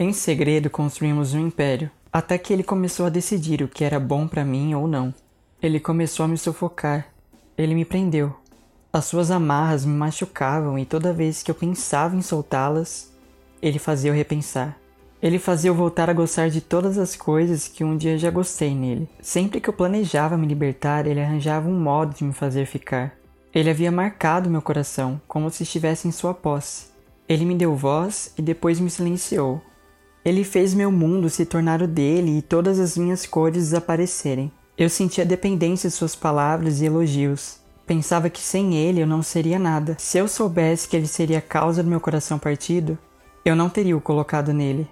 Em segredo construímos um império, até que ele começou a decidir o que era bom para mim ou não. Ele começou a me sufocar. Ele me prendeu. As suas amarras me machucavam e toda vez que eu pensava em soltá-las, ele fazia eu repensar. Ele fazia eu voltar a gostar de todas as coisas que um dia já gostei nele. Sempre que eu planejava me libertar, ele arranjava um modo de me fazer ficar. Ele havia marcado meu coração, como se estivesse em sua posse. Ele me deu voz e depois me silenciou. Ele fez meu mundo se tornar o dele e todas as minhas cores desaparecerem. Eu sentia dependência de suas palavras e elogios. Pensava que sem ele eu não seria nada. Se eu soubesse que ele seria a causa do meu coração partido, eu não teria o colocado nele.